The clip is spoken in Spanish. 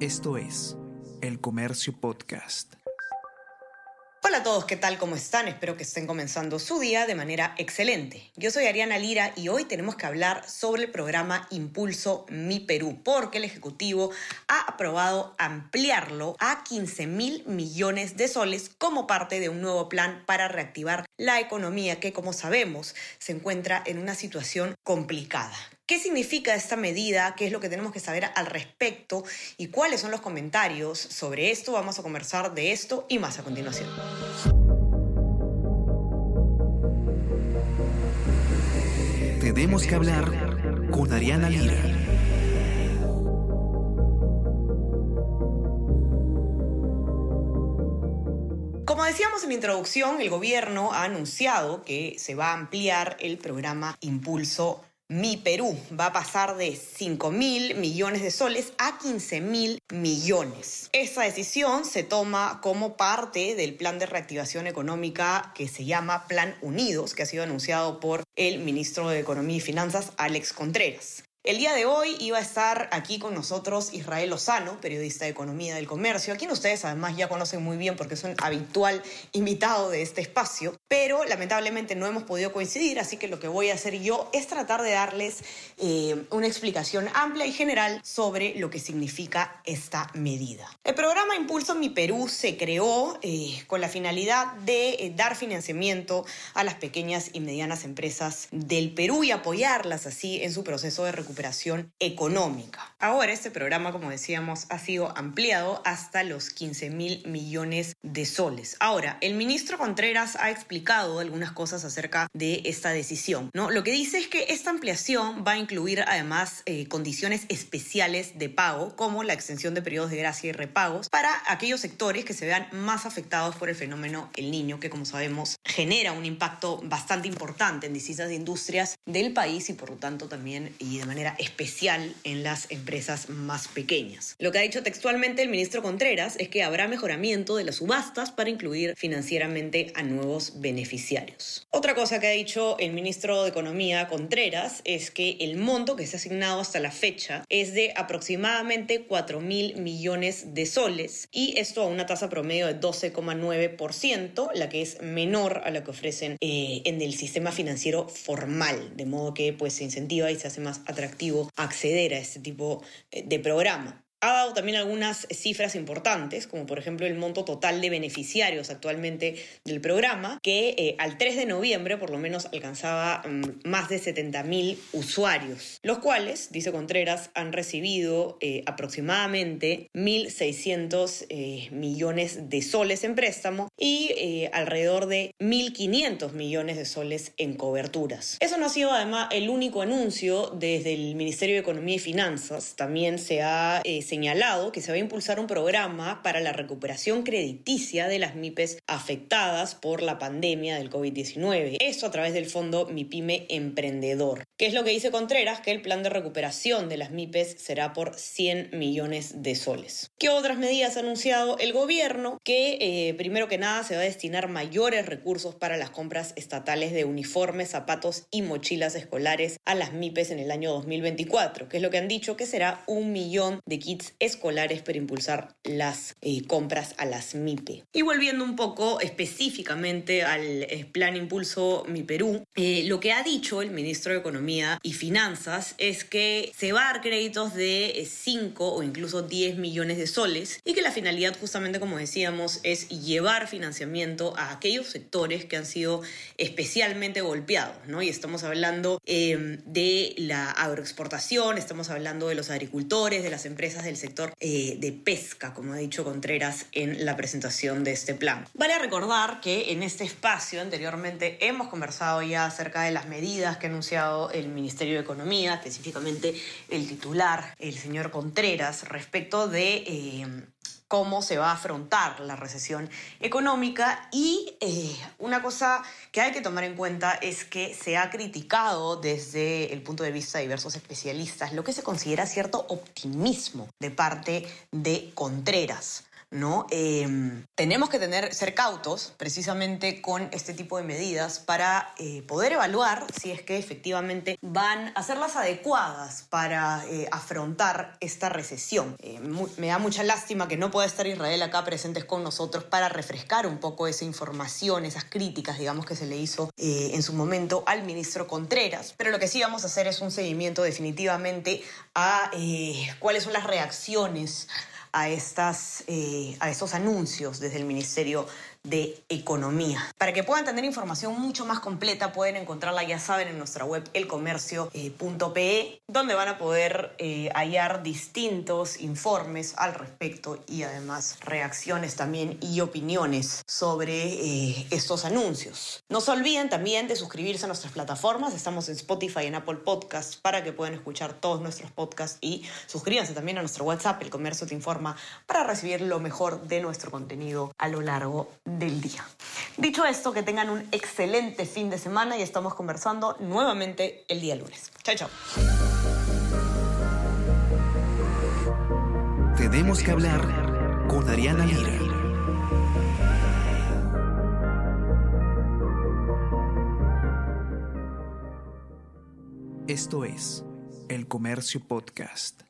Esto es El Comercio Podcast. Hola a todos, ¿qué tal? ¿Cómo están? Espero que estén comenzando su día de manera excelente. Yo soy Ariana Lira y hoy tenemos que hablar sobre el programa Impulso Mi Perú, porque el Ejecutivo ha aprobado ampliarlo a 15 mil millones de soles como parte de un nuevo plan para reactivar la economía que, como sabemos, se encuentra en una situación complicada. ¿Qué significa esta medida? ¿Qué es lo que tenemos que saber al respecto? ¿Y cuáles son los comentarios sobre esto? Vamos a conversar de esto y más a continuación. Tenemos que hablar con Ariana Lira. Como decíamos en la introducción, el gobierno ha anunciado que se va a ampliar el programa Impulso mi Perú va a pasar de 5 mil millones de soles a 15 mil millones. Esa decisión se toma como parte del plan de reactivación económica que se llama Plan Unidos, que ha sido anunciado por el ministro de Economía y Finanzas, Alex Contreras. El día de hoy iba a estar aquí con nosotros Israel Lozano, periodista de Economía del Comercio, a quien ustedes además ya conocen muy bien porque es un habitual invitado de este espacio, pero lamentablemente no hemos podido coincidir, así que lo que voy a hacer yo es tratar de darles eh, una explicación amplia y general sobre lo que significa esta medida. El programa Impulso Mi Perú se creó eh, con la finalidad de eh, dar financiamiento a las pequeñas y medianas empresas del Perú y apoyarlas así en su proceso de recuperación económica. Ahora este programa, como decíamos, ha sido ampliado hasta los 15 mil millones de soles. Ahora, el ministro Contreras ha explicado algunas cosas acerca de esta decisión. ¿no? Lo que dice es que esta ampliación va a incluir además eh, condiciones especiales de pago, como la extensión de periodos de gracia y repagos, para aquellos sectores que se vean más afectados por el fenómeno El Niño, que como sabemos genera un impacto bastante importante en distintas industrias del país y por lo tanto también y de manera especial en las empresas más pequeñas. Lo que ha dicho textualmente el ministro Contreras es que habrá mejoramiento de las subastas para incluir financieramente a nuevos beneficiarios. Otra cosa que ha dicho el ministro de Economía Contreras es que el monto que se ha asignado hasta la fecha es de aproximadamente 4 mil millones de soles y esto a una tasa promedio de 12,9%, la que es menor a la que ofrecen eh, en el sistema financiero formal, de modo que pues se incentiva y se hace más atractivo acceder a este tipo eh, de programa. Ha dado también algunas cifras importantes, como por ejemplo el monto total de beneficiarios actualmente del programa, que eh, al 3 de noviembre por lo menos alcanzaba mm, más de 70.000 usuarios, los cuales, dice Contreras, han recibido eh, aproximadamente 1.600 eh, millones de soles en préstamo y alrededor de 1.500 millones de soles en coberturas. Eso no ha sido además el único anuncio desde el Ministerio de Economía y Finanzas, también se ha señalado que se va a impulsar un programa para la recuperación crediticia de las MIPES afectadas por la pandemia del COVID-19. Esto a través del fondo MIPYME Emprendedor. ¿Qué es lo que dice Contreras? Que el plan de recuperación de las MIPES será por 100 millones de soles. ¿Qué otras medidas ha anunciado el gobierno? Que eh, primero que nada se va a destinar mayores recursos para las compras estatales de uniformes, zapatos y mochilas escolares a las MIPES en el año 2024, que es lo que han dicho que será un millón de kits escolares para impulsar las eh, compras a las MIPE. Y volviendo un poco específicamente al eh, plan Impulso Mi Perú, eh, lo que ha dicho el ministro de Economía y Finanzas es que se va a dar créditos de 5 o incluso 10 millones de soles y que la finalidad justamente como decíamos es llevar financiamiento a aquellos sectores que han sido especialmente golpeados, ¿no? Y estamos hablando de la agroexportación, estamos hablando de los agricultores, de las empresas del sector eh, de pesca, como ha dicho Contreras en la presentación de este plan. Vale recordar que en este espacio anteriormente hemos conversado ya acerca de las medidas que ha anunciado el Ministerio de Economía, específicamente el titular, el señor Contreras, respecto de... Eh, cómo se va a afrontar la recesión económica y eh, una cosa que hay que tomar en cuenta es que se ha criticado desde el punto de vista de diversos especialistas lo que se considera cierto optimismo de parte de Contreras. Em, tenemos que tener, ser cautos precisamente con este tipo de medidas para eh, poder evaluar si es que efectivamente van a ser las adecuadas para eh, afrontar esta recesión. Eh, me da mucha lástima que no pueda estar Israel acá presentes con nosotros para refrescar un poco esa información, esas críticas, digamos, que se le hizo en su momento al ministro Contreras. Pero lo que sí vamos a hacer es un seguimiento definitivamente a cuáles son las reacciones a, estas, eh, a estos anuncios desde el Ministerio de Economía. Para que puedan tener información mucho más completa, pueden encontrarla, ya saben, en nuestra web elcomercio.pe, donde van a poder eh, hallar distintos informes al respecto y además reacciones también y opiniones sobre eh, estos anuncios. No se olviden también de suscribirse a nuestras plataformas. Estamos en Spotify y en Apple Podcasts para que puedan escuchar todos nuestros podcasts y suscríbanse también a nuestro WhatsApp, El Comercio Te Informa, para recibir lo mejor de nuestro contenido a lo largo de del día. Dicho esto, que tengan un excelente fin de semana y estamos conversando nuevamente el día lunes. Chao, chao. Tenemos que hablar con Ariana Lira. Esto es El Comercio Podcast.